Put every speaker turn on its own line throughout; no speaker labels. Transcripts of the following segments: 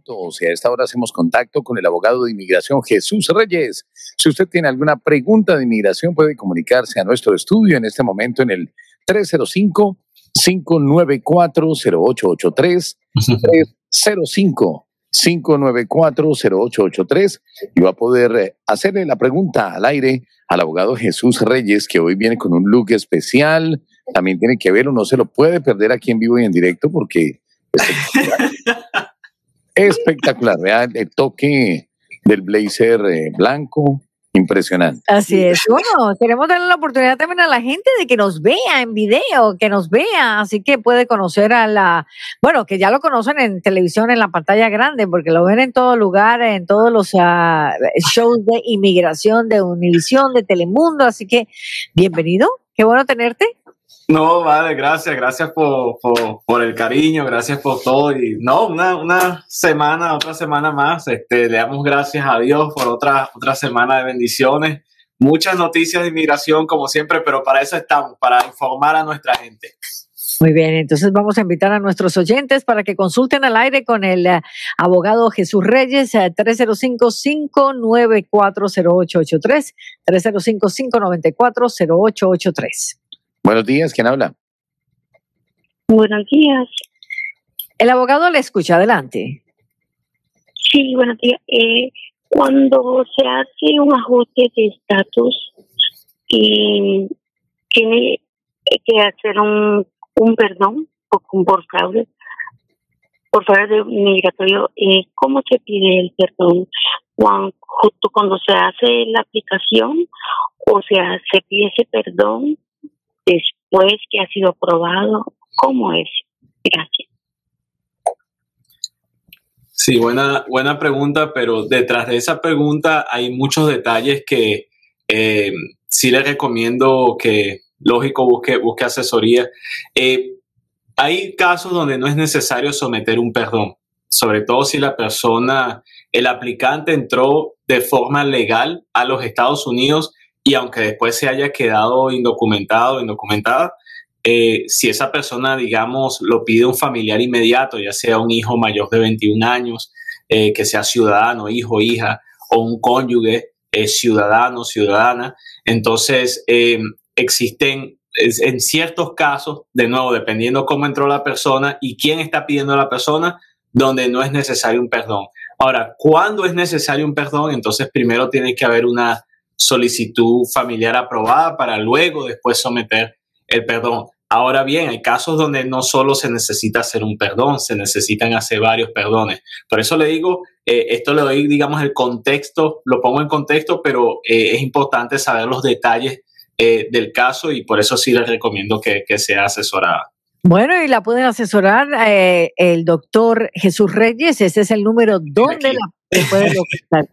autos y a esta hora hacemos contacto con el abogado de inmigración Jesús Reyes. Si usted tiene alguna pregunta de inmigración puede comunicarse a nuestro estudio en este momento en el 305 594 0883 305 594-0883 y va a poder eh, hacerle la pregunta al aire al abogado Jesús Reyes, que hoy viene con un look especial. También tiene que verlo, no se lo puede perder aquí en vivo y en directo porque espectacular. Vean el toque del blazer eh, blanco, Impresionante.
Así es. Bueno, queremos darle la oportunidad también a la gente de que nos vea en video, que nos vea, así que puede conocer a la, bueno, que ya lo conocen en televisión, en la pantalla grande, porque lo ven en todo lugar, en todos los uh, shows de inmigración de Univisión, de Telemundo, así que bienvenido, qué bueno tenerte.
No, vale, gracias, gracias por, por, el cariño, gracias por todo. Y no, una, una, semana, otra semana más. Este, le damos gracias a Dios por otra, otra semana de bendiciones. Muchas noticias de inmigración, como siempre, pero para eso estamos, para informar a nuestra gente.
Muy bien, entonces vamos a invitar a nuestros oyentes para que consulten al aire con el uh, abogado Jesús Reyes, uh, 305-594-0883, 305-594-0883.
Buenos días, ¿quién habla?
Buenos días.
El abogado le escucha, adelante.
Sí, buenos días. Eh, cuando se hace un ajuste de estatus y tiene que hacer un, un perdón por fraude, por fraude migratorio, eh, ¿cómo se pide el perdón? Cuando, justo cuando se hace la aplicación o sea, se pide ese perdón después que ha sido aprobado? ¿Cómo es? Gracias.
Sí, buena, buena pregunta, pero detrás de esa pregunta hay muchos detalles que eh, sí le recomiendo que, lógico, busque, busque asesoría. Eh, hay casos donde no es necesario someter un perdón, sobre todo si la persona, el aplicante entró de forma legal a los Estados Unidos y aunque después se haya quedado indocumentado, indocumentada, eh, si esa persona, digamos, lo pide un familiar inmediato, ya sea un hijo mayor de 21 años, eh, que sea ciudadano, hijo, hija, o un cónyuge eh, ciudadano, ciudadana, entonces existen en ciertos casos, de nuevo, dependiendo cómo entró la persona y quién está pidiendo a la persona, donde no es necesario un perdón. Ahora, ¿cuándo es necesario un perdón? Entonces, primero tiene que haber una solicitud familiar aprobada para luego después someter el perdón. Ahora bien, hay casos donde no solo se necesita hacer un perdón, se necesitan hacer varios perdones. Por eso le digo, eh, esto le doy, digamos, el contexto, lo pongo en contexto, pero eh, es importante saber los detalles eh, del caso y por eso sí les recomiendo que, que sea asesorada.
Bueno, y la pueden asesorar el doctor Jesús Reyes, ese es el número donde la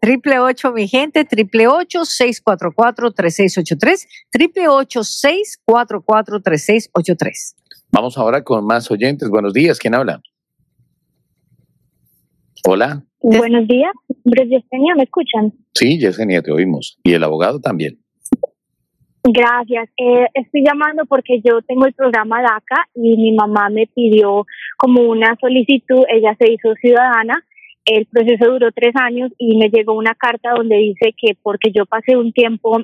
Triple ocho, mi gente, triple ocho, seis cuatro cuatro, tres seis ocho tres, triple ocho, seis cuatro cuatro, tres seis ocho tres.
Vamos ahora con más oyentes. Buenos días, ¿quién habla? Hola.
Buenos días, Yesenia, ¿me escuchan?
Sí, Yesenia, te oímos. Y el abogado también.
Gracias. Eh, estoy llamando porque yo tengo el programa DACA y mi mamá me pidió como una solicitud, ella se hizo ciudadana el proceso duró tres años y me llegó una carta donde dice que porque yo pasé un tiempo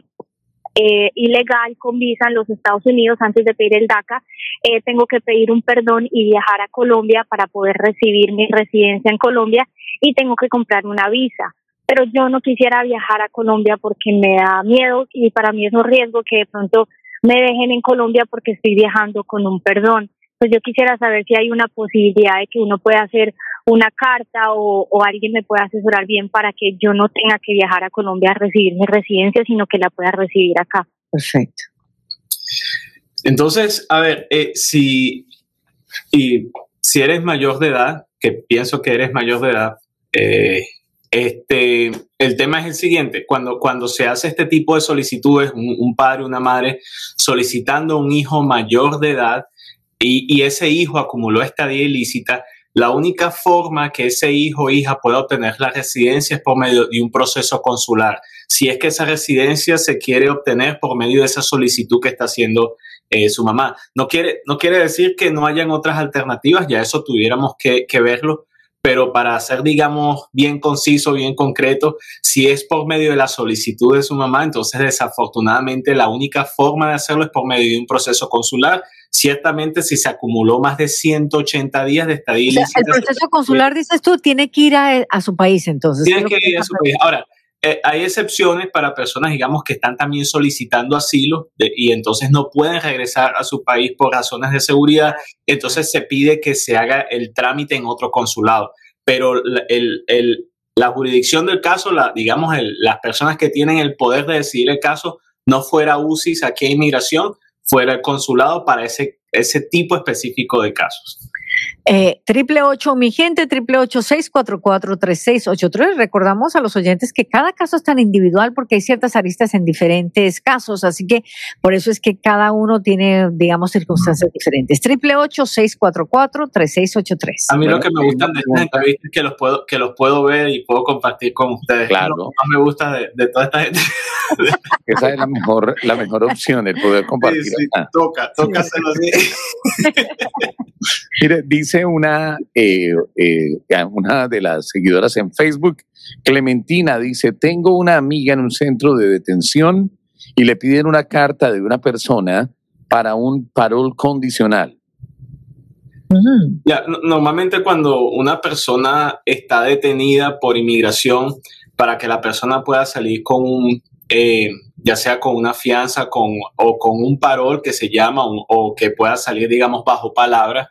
eh, ilegal con visa en los Estados Unidos antes de pedir el DACA, eh, tengo que pedir un perdón y viajar a Colombia para poder recibir mi residencia en Colombia y tengo que comprar una visa. Pero yo no quisiera viajar a Colombia porque me da miedo y para mí es un riesgo que de pronto me dejen en Colombia porque estoy viajando con un perdón. Pues yo quisiera saber si hay una posibilidad de que uno pueda hacer una carta o, alguien me pueda asesorar bien para que yo no tenga que viajar a Colombia a recibir mi residencia, sino que la pueda recibir acá.
Perfecto.
Entonces, a ver, eh, si, y, si eres mayor de edad, que pienso que eres mayor de edad, eh, este, el tema es el siguiente, cuando, cuando se hace este tipo de solicitudes, un, un padre, una madre solicitando un hijo mayor de edad y, y ese hijo acumuló estadía ilícita, la única forma que ese hijo o hija pueda obtener la residencia es por medio de un proceso consular. Si es que esa residencia se quiere obtener por medio de esa solicitud que está haciendo eh, su mamá. No quiere, no quiere decir que no hayan otras alternativas, ya eso tuviéramos que, verlo, pero para ser, digamos, bien conciso, bien concreto, si es por medio de la solicitud de su mamá, entonces desafortunadamente la única forma de hacerlo es por medio de un proceso consular. Ciertamente, si se acumuló más de 180 días de estadía
El proceso consular, dices tú, tiene que ir a, a su país, entonces.
Tiene que ir a su país. Ahora, eh, hay excepciones para personas, digamos, que están también solicitando asilo y entonces no pueden regresar a su país por razones de seguridad. Entonces se pide que se haga el trámite en otro consulado. Pero el, el, la jurisdicción del caso, la, digamos, las personas que tienen el poder de decidir el caso, no fuera UCIS aquí inmigración, fuera el consulado para ese, ese tipo específico de casos.
Eh, triple ocho, mi gente, triple ocho seis cuatro cuatro tres seis ocho tres. Recordamos a los oyentes que cada caso es tan individual porque hay ciertas aristas en diferentes casos, así que por eso es que cada uno tiene, digamos, circunstancias diferentes. Triple ocho seis cuatro cuatro tres seis ocho tres.
A mí lo que me gustan de estas entrevistas es que los puedo, que los puedo ver y puedo compartir con ustedes.
Claro.
Lo que más me gusta de, de toda esta gente.
Esa es la mejor, la mejor opción, el poder compartir.
Sí, sí, toca, toca hacerlo así.
Mire, dice una, eh, eh, una de las seguidoras en Facebook, Clementina, dice, tengo una amiga en un centro de detención y le piden una carta de una persona para un parol condicional.
Ya, normalmente cuando una persona está detenida por inmigración, para que la persona pueda salir con un, eh, ya sea con una fianza con, o con un parol que se llama o, o que pueda salir, digamos, bajo palabra,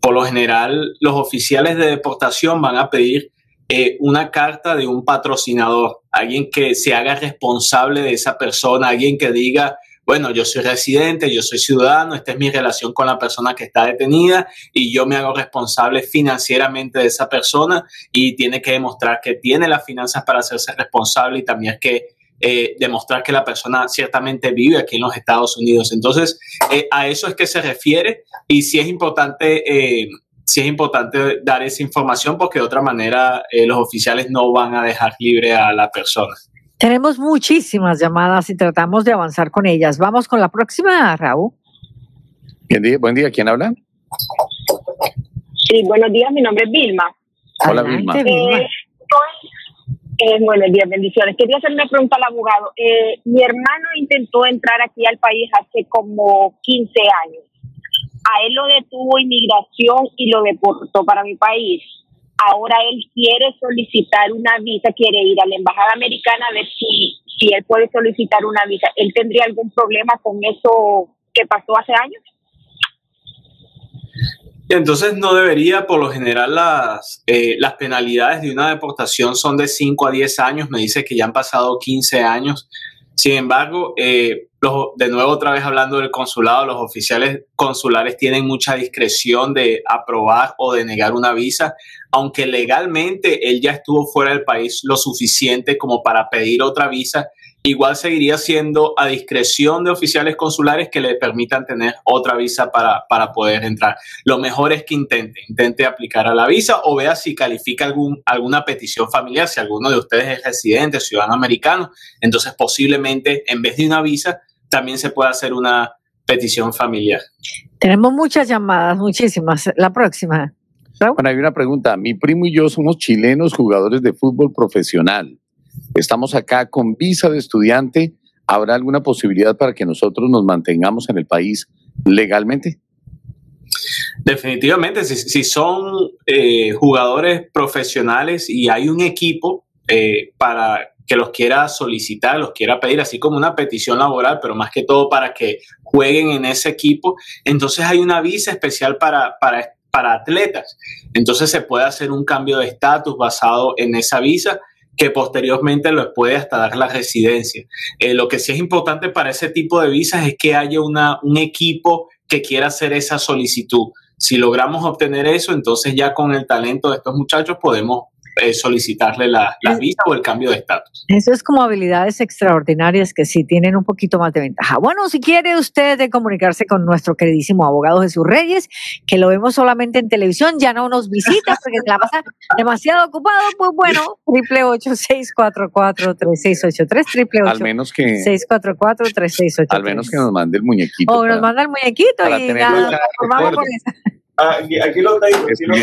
por lo general los oficiales de deportación van a pedir eh, una carta de un patrocinador, alguien que se haga responsable de esa persona, alguien que diga, bueno, yo soy residente, yo soy ciudadano, esta es mi relación con la persona que está detenida y yo me hago responsable financieramente de esa persona y tiene que demostrar que tiene las finanzas para hacerse responsable y también que eh, demostrar que la persona ciertamente vive aquí en los Estados Unidos. Entonces, eh, a eso es que se refiere y sí es importante, eh, sí es importante dar esa información porque de otra manera eh, los oficiales no van a dejar libre a la persona.
Tenemos muchísimas llamadas y tratamos de avanzar con ellas. Vamos con la próxima, Raúl.
Buen día, buen día. ¿quién habla?
Sí, buenos días, mi nombre es Vilma.
Hola,
Adelante,
Vilma.
Vilma.
Eh, estoy- eh, buenos días, bendiciones. Quería hacerle una pregunta al abogado. Eh, mi hermano intentó entrar aquí al país hace como 15 años. A él lo detuvo inmigración y lo deportó para mi país. Ahora él quiere solicitar una visa, quiere ir a la embajada americana a ver si, si él puede solicitar una visa. ¿Él tendría algún problema con eso que pasó hace años?
Entonces no debería, por lo general, las, eh, las penalidades de una deportación son de 5 a 10 años. Me dice que ya han pasado 15 años. Sin embargo, eh, los- de nuevo otra vez hablando del consulado, los oficiales consulares tienen mucha discreción de aprobar o de negar una visa, aunque legalmente él ya estuvo fuera del país lo suficiente como para pedir otra visa, igual seguiría siendo a discreción de oficiales consulares que le permitan tener otra visa para, para poder entrar. Lo mejor es que intente, intente aplicar a la visa o vea si califica algún, alguna petición familiar, si alguno de ustedes es residente, ciudadano americano, entonces posiblemente en vez de una visa también se puede hacer una petición familiar.
Tenemos muchas llamadas, muchísimas. La próxima.
Bueno, hay una pregunta. Mi primo y yo somos chilenos jugadores de fútbol profesional. Estamos acá con visa de estudiante. ¿Habrá alguna posibilidad para que nosotros nos mantengamos en el país legalmente?
Definitivamente, si, son eh, jugadores profesionales y hay un equipo eh, para que los quiera solicitar, los quiera pedir, así como una petición laboral, pero más que todo para que jueguen en ese equipo, entonces hay una visa especial para, para, para atletas. Entonces se puede hacer un cambio de estatus basado en esa visa que posteriormente les puede hasta dar la residencia. Eh, lo que sí es importante para ese tipo de visas es que haya una, un equipo que quiera hacer esa solicitud. Si logramos obtener eso, entonces ya con el talento de estos muchachos podemos eh, solicitarle la, la visa o el cambio de estatus.
Eso es como habilidades extraordinarias que sí tienen un poquito más de ventaja. Bueno, si quiere usted de comunicarse con nuestro queridísimo abogado Jesús Reyes, que lo vemos solamente en televisión, ya no nos visita porque se la pasa demasiado ocupado, pues bueno, triple ocho seis cuatro cuatro tres seis ocho tres, triple
Al
ocho
menos que,
seis cuatro cuatro tres seis ocho
al menos que nos mande el muñequito.
O nos manda el muñequito
para
y ya con eso.
Aquí, aquí lo tengo.
Es
aquí lo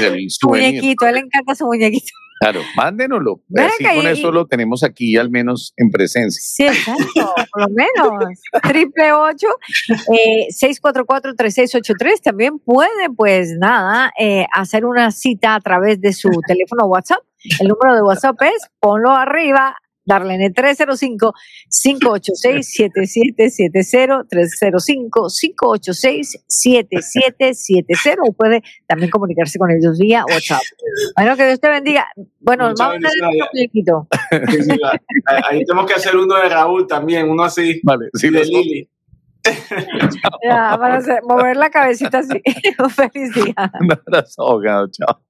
muñequito, a él le encanta su muñequito.
Claro, mándenoslo. Así con
y-
eso lo tenemos aquí al menos en presencia.
Sí, exacto, por lo menos. Triple ocho, eh, 644-3683. También puede, pues nada, eh, hacer una cita a través de su teléfono WhatsApp. El número de WhatsApp es, ponlo arriba, Darlene 305-586-7770, 305-586-7770. Y puede también comunicarse con ellos vía WhatsApp. Bueno, que Dios te bendiga. Bueno,
Muchas
vamos a ver.
Sí, sí, ahí- ahí tenemos que hacer uno de Raúl también, uno así.
Vale, sí,
de Lili.
Ya, para hacer- mover la cabecita así. Feliz día.
un abrazo. Chao.